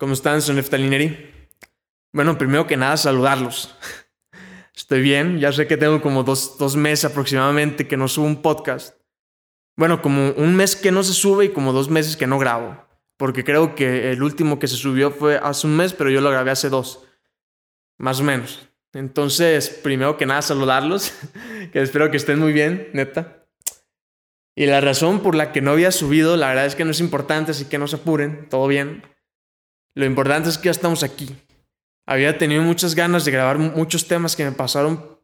¿Cómo están? Soy Neftalineri. Bueno, primero que nada, saludarlos. Estoy bien, ya sé que tengo como dos, dos meses aproximadamente que no subo un podcast. Bueno, como un mes que no se sube y como dos meses que no grabo. Porque creo que el último que se subió fue hace un mes, pero yo lo grabé hace dos. Más o menos. Entonces, primero que nada, saludarlos. que espero que estén muy bien, neta. Y la razón por la que no había subido, la verdad es que no es importante, así que no se apuren, todo bien. Lo importante es que ya estamos aquí. Había tenido muchas ganas de grabar muchos temas que me pasaron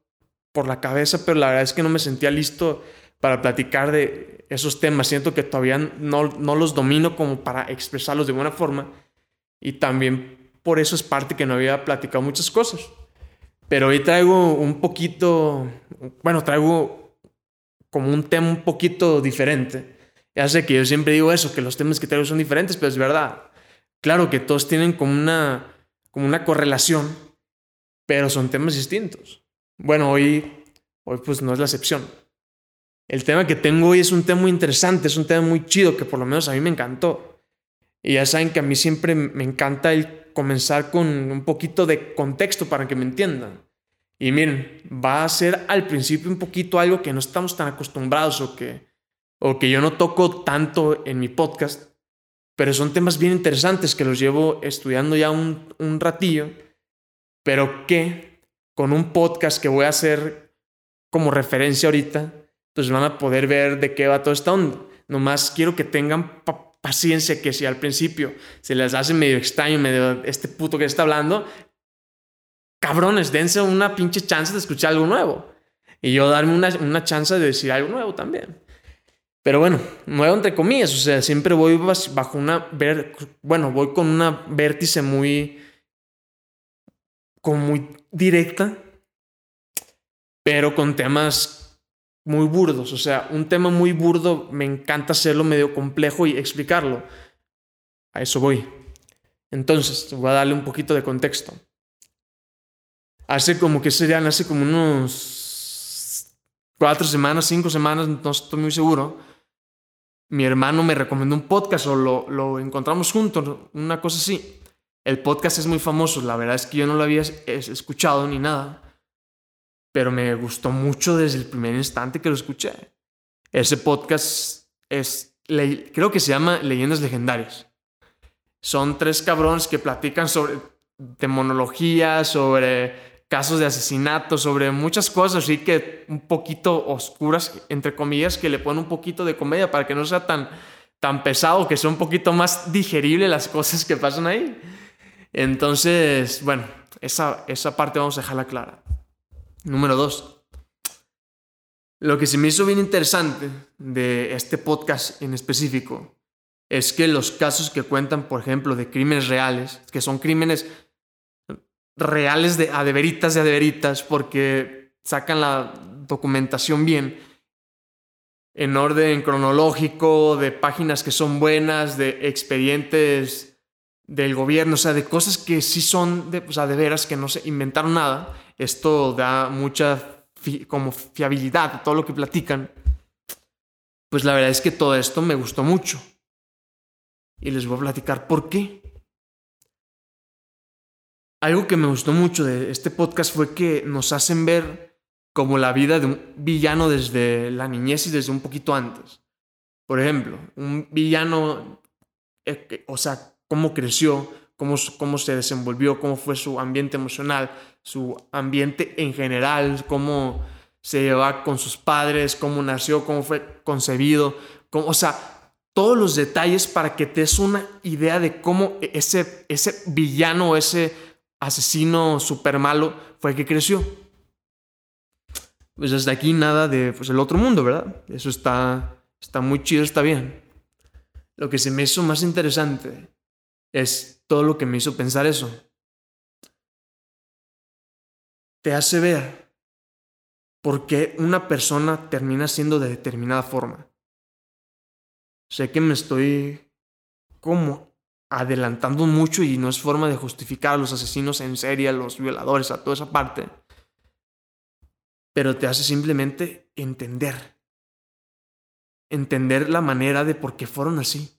por la cabeza, pero la verdad es que no me sentía listo para platicar de esos temas. Siento que todavía no, no los domino como para expresarlos de buena forma. Y también por eso es parte que no había platicado muchas cosas. Pero hoy traigo un poquito, bueno, traigo como un tema un poquito diferente. Ya sé que yo siempre digo eso, que los temas que traigo son diferentes, pero es verdad. Claro que todos tienen como una, como una correlación, pero son temas distintos. Bueno, hoy, hoy pues no es la excepción. El tema que tengo hoy es un tema muy interesante, es un tema muy chido que por lo menos a mí me encantó. Y ya saben que a mí siempre me encanta el comenzar con un poquito de contexto para que me entiendan. Y miren, va a ser al principio un poquito algo que no estamos tan acostumbrados o que, o que yo no toco tanto en mi podcast, pero son temas bien interesantes que los llevo estudiando ya un, un ratillo, pero que con un podcast que voy a hacer como referencia ahorita, pues van a poder ver de qué va todo esta onda. Nomás quiero que tengan paciencia que si al principio se les hace medio extraño, medio este puto que está hablando, cabrones, dense una pinche chance de escuchar algo nuevo. Y yo darme una, una chance de decir algo nuevo también. Pero bueno, nuevo entre comillas, o sea, siempre voy bajo una, ver, bueno, voy con una vértice muy, como muy directa, pero con temas muy burdos. O sea, un tema muy burdo me encanta hacerlo medio complejo y explicarlo. A eso voy. Entonces, voy a darle un poquito de contexto. Hace como que serían, hace como unos cuatro semanas, cinco semanas, no estoy muy seguro mi hermano me recomendó un podcast o lo, encontramos juntos, una cosa así. El podcast es muy famoso, la verdad es que yo no lo había escuchado ni nada, pero me gustó mucho desde el primer instante que lo escuché. Ese podcast es, creo que se llama Leyendas Legendarias. Son tres cabrones que platican sobre demonología, sobre casos de asesinato, sobre muchas cosas así que un poquito oscuras, entre comillas, que le ponen un poquito de comedia para que no sea tan, tan pesado, que sea un poquito más digerible las cosas que pasan ahí. Entonces, bueno, esa, esa parte vamos a dejarla clara. Número dos. Lo que se me hizo bien interesante de este podcast en específico es que los casos que cuentan, por ejemplo, de crímenes reales, que son crímenes reales de a de veritas de a de veritas porque sacan la documentación bien en orden cronológico, de páginas que son buenas, de expedientes del gobierno, o sea, de cosas que sí son de, o de veras que no se inventaron nada. Esto da mucha como fiabilidad a todo lo que platican. Pues la verdad es que todo esto me gustó mucho. Y les voy a platicar por qué. Algo que me gustó mucho de este podcast fue que nos hacen ver como la vida de un villano desde la niñez y desde un poquito antes. Por ejemplo, un villano, eh, o sea, cómo creció, cómo, cómo se desenvolvió, cómo fue su ambiente emocional, su ambiente en general, cómo se llevaba con sus padres, cómo nació, cómo fue concebido, cómo, o sea, todos los detalles para que te des una idea de cómo ese, ese villano, ese asesino súper malo fue el que creció. Pues hasta aquí nada de pues, el otro mundo, ¿verdad? Eso está, está muy chido, está bien. Lo que se me hizo más interesante es todo lo que me hizo pensar eso. Te hace ver por qué una persona termina siendo de determinada forma. Sé que me estoy como adelantando mucho y no es forma de justificar a los asesinos en serie, a los violadores, a toda esa parte. Pero te hace simplemente entender. Entender la manera de por qué fueron así.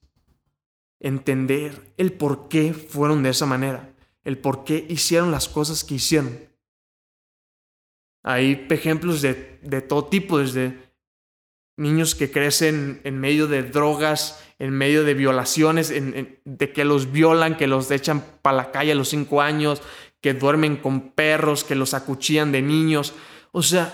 entender el por qué fueron de esa manera, el por qué hicieron las cosas que hicieron. Hay ejemplos de, de todo tipo, desde niños que crecen en medio de drogas, en medio de violaciones, de que los violan, que los echan para la calle a los cinco años, que duermen con perros, que los acuchillan de niños. O sea,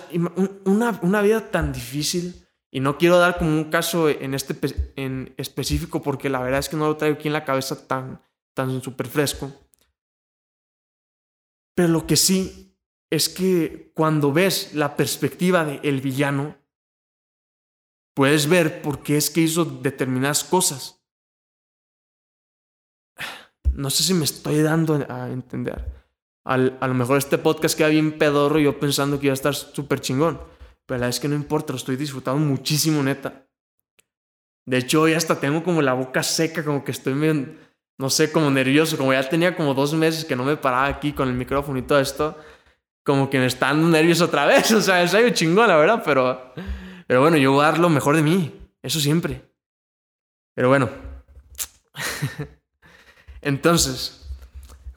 una, una vida tan difícil. Y no quiero dar como un caso en este en específico porque la verdad es que no lo traigo aquí en la cabeza tan, tan súper fresco. Pero lo que sí es que cuando ves la perspectiva del el villano, puedes ver por qué es que hizo determinadas cosas. No sé si me estoy dando a entender. a lo mejor este podcast queda bien pedorro y yo pensando que iba a estar súper chingón. Pero la verdad es que no importa, lo estoy disfrutando muchísimo, neta. De hecho, hoy hasta tengo como la boca seca, como que estoy medio, no sé, como nervioso. Como ya tenía como dos meses que no me paraba aquí con el micrófono y todo esto. Como que me está dando nervios otra vez. O sea, es algo chingón, la verdad, pero pero bueno, yo voy a dar lo mejor de mí, eso siempre. Pero bueno. Entonces,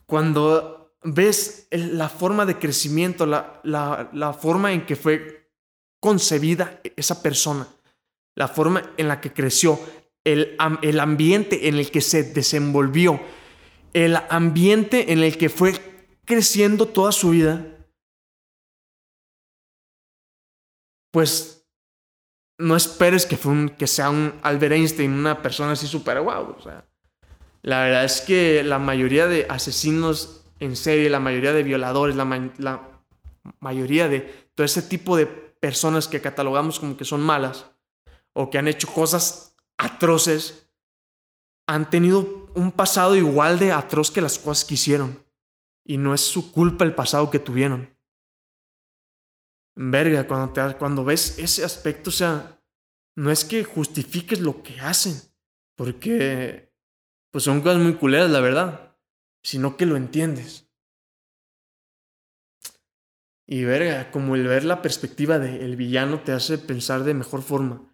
cuando ves la forma de crecimiento, la, la, forma en que fue concebida esa persona, la forma en la que creció, el, el ambiente en el que se desenvolvió, el ambiente en el que fue creciendo toda su vida, pues no esperes que, fue que sea un Albert Einstein, una persona así súper guau. O sea, la verdad es que la mayoría de asesinos en serie, la mayoría de violadores, la, la mayoría de todo ese tipo de personas que catalogamos como que son malas o que han hecho cosas atroces, han tenido un pasado igual de atroz que las cosas que hicieron. Y no es su culpa el pasado que tuvieron verga, cuando, te, cuando ves ese aspecto, o sea, no es que justifiques lo que hacen, porque pues son cosas muy culeras, la verdad, sino que lo entiendes. Y verga, como el ver la perspectiva del villano te hace pensar de mejor forma.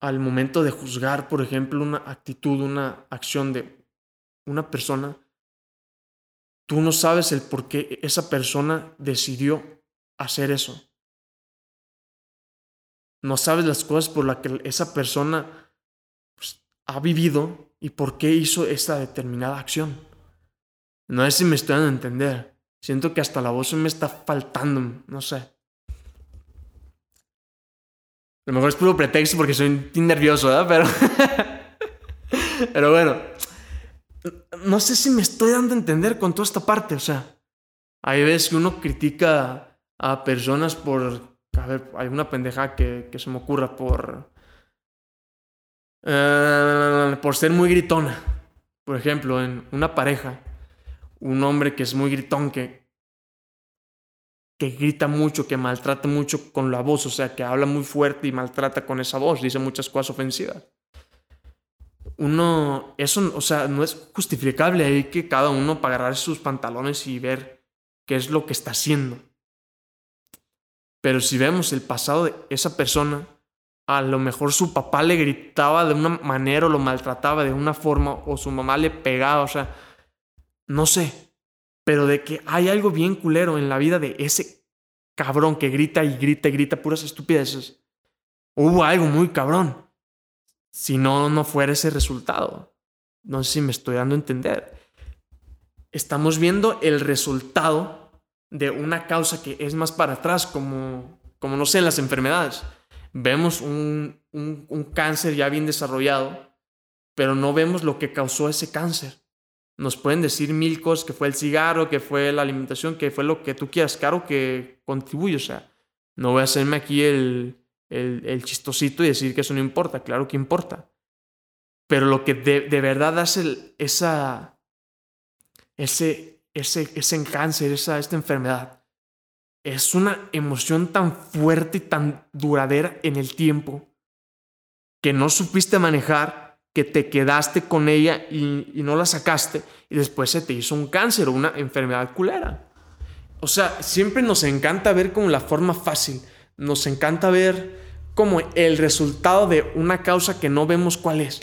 Al momento de juzgar, por ejemplo, una actitud, una acción de una persona, tú no sabes el por qué esa persona decidió hacer eso no sabes las cosas por las que esa persona pues, ha vivido y por qué hizo esa determinada acción. No sé si me estoy dando a entender. Siento que hasta la voz me está faltando, no sé. A lo mejor es puro pretexto porque soy nervioso, ¿verdad? Pero, pero bueno, no sé si me estoy dando a entender con toda esta parte. O sea, hay veces que uno critica a personas por a ver, hay una pendeja que, se me ocurra por. Eh, por ser muy gritona. Por ejemplo, en una pareja, un hombre que es muy gritón, que, que grita mucho, que maltrata mucho con la voz, o sea, que habla muy fuerte y maltrata con esa voz, dice muchas cosas ofensivas. Uno, eso, o sea, no es justificable ahí que cada uno para agarrar sus pantalones y ver qué es lo que está haciendo. Pero si vemos el pasado de esa persona, a lo mejor su papá le gritaba de una manera o lo maltrataba de una forma o su mamá le pegaba, o sea, no sé. Pero de que hay algo bien culero en la vida de ese cabrón que grita y grita y grita puras estupideces. Hubo algo muy cabrón. Si no, no fuera ese resultado. No sé si me estoy dando a entender. Estamos viendo el resultado de una causa que es más para atrás, como, como no sé, las enfermedades. Vemos un, un, cáncer ya bien desarrollado, pero no vemos lo que causó ese cáncer. Nos pueden decir mil cosas, que fue el cigarro, que fue la alimentación, que fue lo que tú quieras, claro que contribuye, o sea, no voy a hacerme aquí el, el, el chistosito y decir que eso no importa, claro que importa. Pero lo que de, de verdad hace esa, ese, ese, ese cáncer, esa, esta enfermedad, es una emoción tan fuerte y tan duradera en el tiempo que no supiste manejar, que te quedaste con ella y, y no la sacaste y después se te hizo un cáncer o una enfermedad culera. O sea, siempre nos encanta ver como la forma fácil, nos encanta ver como el resultado de una causa que no vemos cuál es.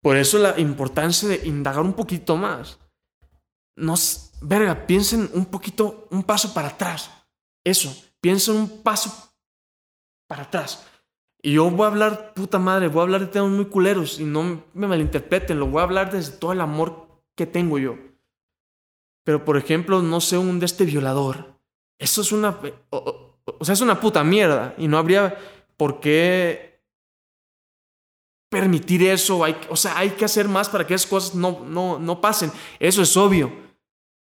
Por eso la importancia de indagar un poquito más. Nos, verga, piensen un poquito, un paso para atrás. Eso, piensen un paso para atrás. Y yo voy a hablar, puta madre, voy a hablar de temas muy culeros y no me malinterpreten, lo voy a hablar desde todo el amor que tengo yo. Pero por ejemplo, no sé, un de este violador. Eso es una... O, sea, es una puta mierda y no habría por qué permitir eso. Hay, o sea, hay que hacer más para que esas cosas no, no, no pasen. Eso es obvio.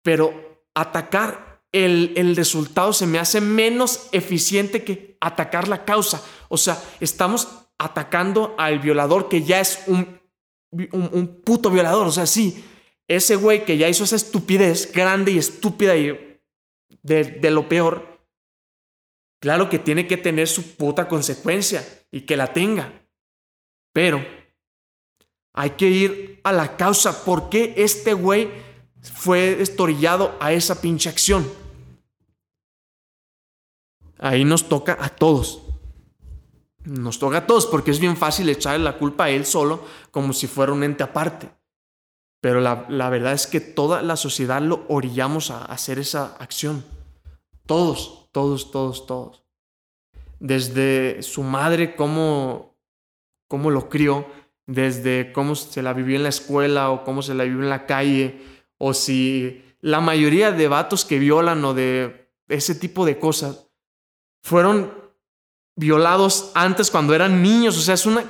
Pero atacar el, el resultado se me hace menos eficiente que atacar la causa. O sea, estamos atacando al violador que ya es un, un, puto violador. O sea, sí, ese güey que ya hizo esa estupidez grande y estúpida y de, de lo peor, claro que tiene que tener su puta consecuencia y que la tenga. Pero hay que ir a la causa. ¿Por qué este güey fue estorillado a esa pinche acción? Ahí nos toca a todos. Nos toca a todos porque es bien fácil echarle la culpa a él solo como si fuera un ente aparte. Pero la, la verdad es que toda la sociedad lo orillamos a hacer esa acción. Todos, todos, todos, todos. Desde su madre, cómo, cómo lo crió, desde cómo se la vivió en la escuela o cómo se la vivió en la calle, o si la mayoría de vatos que violan o de ese tipo de cosas fueron violados antes cuando eran niños. O sea, es una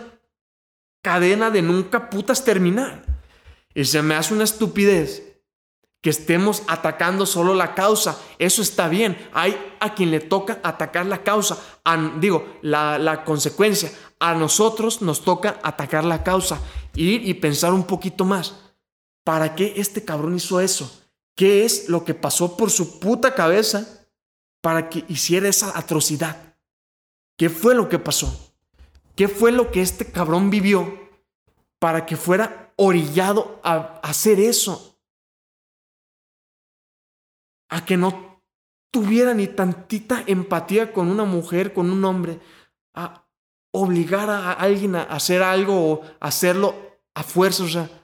cadena de nunca putas terminar. Y se me hace una estupidez que estemos atacando solo la causa. Eso está bien. Hay a quien le toca atacar la causa. digo, la, la, consecuencia. A nosotros nos toca atacar la causa. Ir y pensar un poquito más. ¿Para qué este cabrón hizo eso? ¿Qué es lo que pasó por su puta cabeza para que hiciera esa atrocidad? ¿Qué fue lo que pasó? ¿Qué fue lo que este cabrón vivió para que fuera orillado a hacer eso? A que no tuviera ni tantita empatía con una mujer, con un hombre, a obligar a alguien a hacer algo o hacerlo a fuerza. O sea,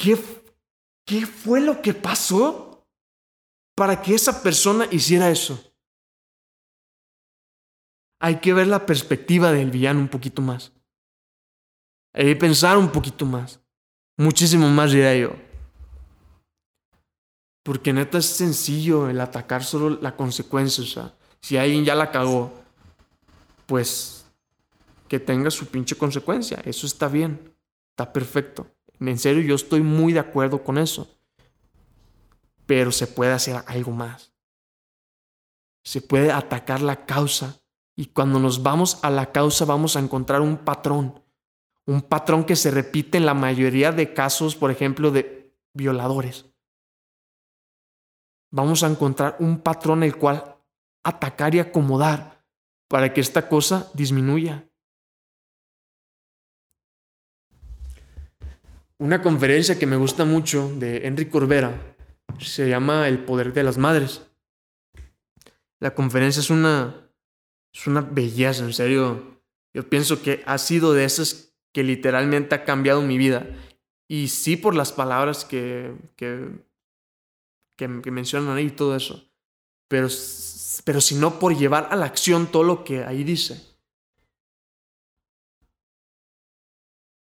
¿qué, qué fue lo que pasó? para que esa persona hiciera eso. Hay que ver la perspectiva del villano un poquito más. Hay que pensar un poquito más. Muchísimo más, diría yo. Porque neta es sencillo el atacar solo la consecuencia. O sea, si alguien ya la cagó, pues que tenga su pinche consecuencia. Eso está bien. Está perfecto. En serio, yo estoy muy de acuerdo con eso pero se puede hacer algo más. Se puede atacar la causa y cuando nos vamos a la causa vamos a encontrar un patrón, un patrón que se repite en la mayoría de casos, por ejemplo, de violadores. Vamos a encontrar un patrón el cual atacar y acomodar para que esta cosa disminuya. Una conferencia que me gusta mucho de Enrique Corbera se llama El Poder de las Madres. La conferencia es una, es una belleza, en serio. Yo pienso que ha sido de esas que literalmente ha cambiado mi vida. Y sí por las palabras que, que, que, mencionan ahí y todo eso. Pero, pero si no por llevar a la acción todo lo que ahí dice.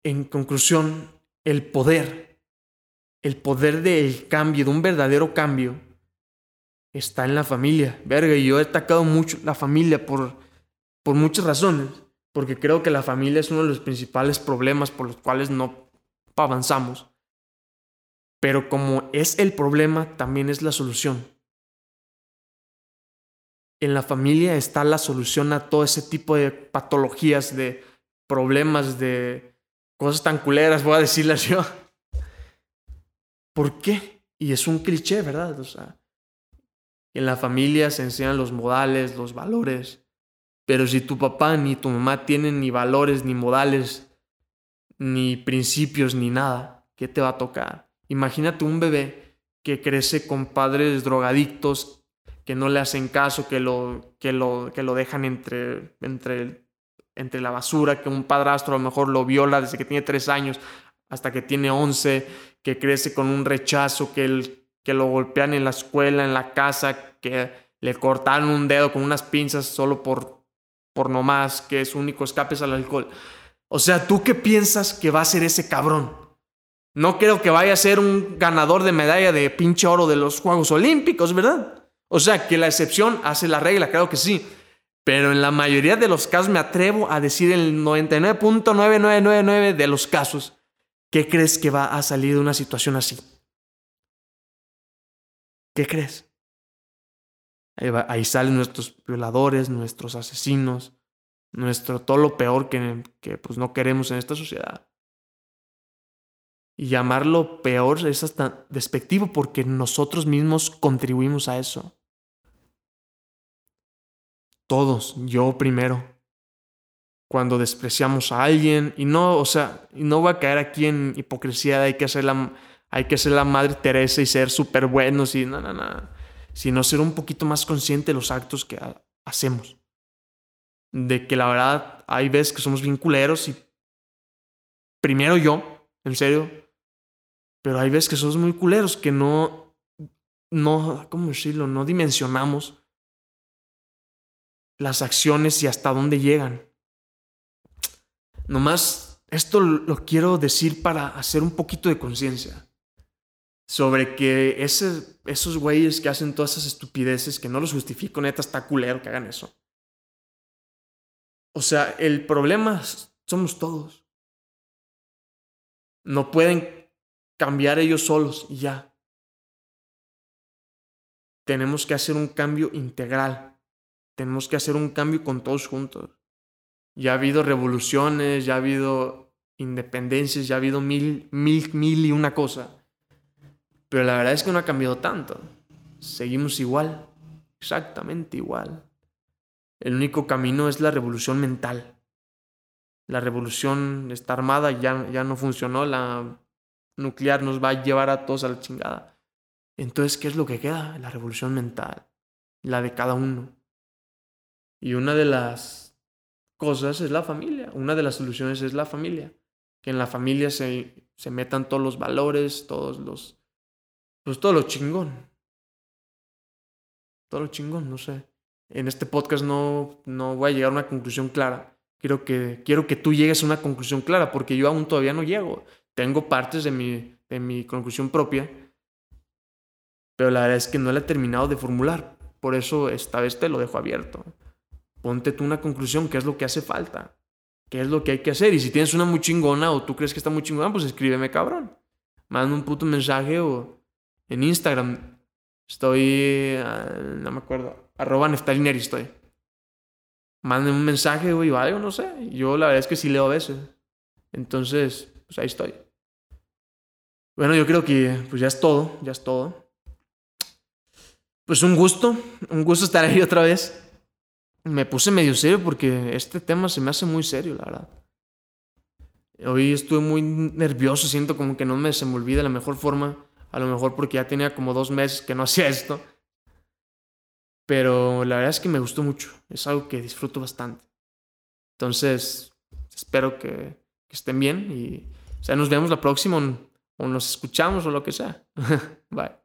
En conclusión, el poder el poder del cambio, de un verdadero cambio, está en la familia. Verga, y yo he atacado mucho la familia por, por muchas razones, porque creo que la familia es uno de los principales problemas por los cuales no avanzamos. Pero como es el problema, también es la solución. En la familia está la solución a todo ese tipo de patologías, de problemas, de cosas tan culeras, voy a decirlas yo. ¿Por qué? Y es un cliché, ¿verdad? O sea, en la familia se enseñan los modales, los valores, pero si tu papá ni tu mamá tienen ni valores, ni modales, ni principios, ni nada, ¿qué te va a tocar? Imagínate un bebé que crece con padres drogadictos que no le hacen caso, que lo, que lo, que lo dejan entre, entre entre la basura, que un padrastro a lo mejor lo viola desde que tiene tres años hasta que tiene once, que crece con un rechazo, que, el, que lo golpean en la escuela, en la casa, que le cortaron un dedo con unas pinzas solo por, por nomás, que su único escape es al alcohol. O sea, ¿tú qué piensas que va a ser ese cabrón? No creo que vaya a ser un ganador de medalla de pinche oro de los Juegos Olímpicos, ¿verdad? O sea, que la excepción hace la regla, claro que sí. Pero en la mayoría de los casos me atrevo a decir el 99.9999 de los casos. ¿Qué crees que va a salir de una situación así? ¿Qué crees? Ahí, salen nuestros violadores, nuestros asesinos, nuestro todo lo peor que, que pues no queremos en esta sociedad. Y llamarlo peor es hasta despectivo porque nosotros mismos contribuimos a eso. Todos, yo primero. Cuando despreciamos a alguien, y no, o sea, no voy a caer aquí en hipocresía hay que hacer la, hay que ser la madre Teresa y ser súper buenos y nada, nada. No, sino ser un poquito más consciente de los actos que hacemos. De que la verdad hay veces que somos bien culeros y primero yo, en serio, pero hay veces que somos muy culeros que no, no, ¿cómo decirlo? No dimensionamos las acciones y hasta dónde llegan. Nomás esto lo quiero decir para hacer un poquito de conciencia sobre que esos güeyes que hacen todas esas estupideces, que no los justifico, neta, está culero que hagan eso. O sea, el problema somos todos. No pueden cambiar ellos solos y ya. Tenemos que hacer un cambio integral. Tenemos que hacer un cambio con todos juntos. Ya ha habido revoluciones, ya ha habido independencias, ya ha habido mil, mil, mil y una cosa pero la verdad es que no ha cambiado tanto. Seguimos igual, exactamente igual. El único camino es la revolución mental. La revolución está armada, ya, ya no funcionó, la nuclear nos va a llevar a todos a la chingada. Entonces, ¿qué es lo que queda? La revolución mental, la de cada uno. Y una de las cosas es la familia, una de las soluciones es la familia. Que en la familia se, se metan todos los valores, todos los pues todo lo chingón. Todo lo chingón, no sé. En este podcast no, no voy a llegar a una conclusión clara. Quiero que, quiero que tú llegues a una conclusión clara, porque yo aún todavía no llego. Tengo partes de mi, de mi conclusión propia, pero la verdad es que no la he terminado de formular. Por eso esta vez te lo dejo abierto. Ponte tú una conclusión, qué es lo que hace falta, qué es lo que hay que hacer. Y si tienes una muy chingona o tú crees que está muy chingona, pues escríbeme, cabrón. Manda un puto mensaje o, en Instagram estoy, ah, no me acuerdo, arroba neftalineri estoy. Manden un mensaje, güey, o algo, no sé. Yo la verdad es que sí leo a veces. Entonces, pues ahí estoy. Bueno, yo creo que pues ya es todo, ya es todo. Pues un gusto, un gusto estar ahí otra vez. Me puse medio serio porque este tema se me hace muy serio, la verdad. Hoy estuve muy nervioso, siento como que no me se me olvida la mejor forma a lo mejor porque ya tenía como dos meses que no hacía esto. Pero la verdad es que me gustó mucho. Es algo que disfruto bastante. Entonces, espero que, estén bien y o sea, nos vemos la próxima o nos escuchamos o lo que sea. Bye.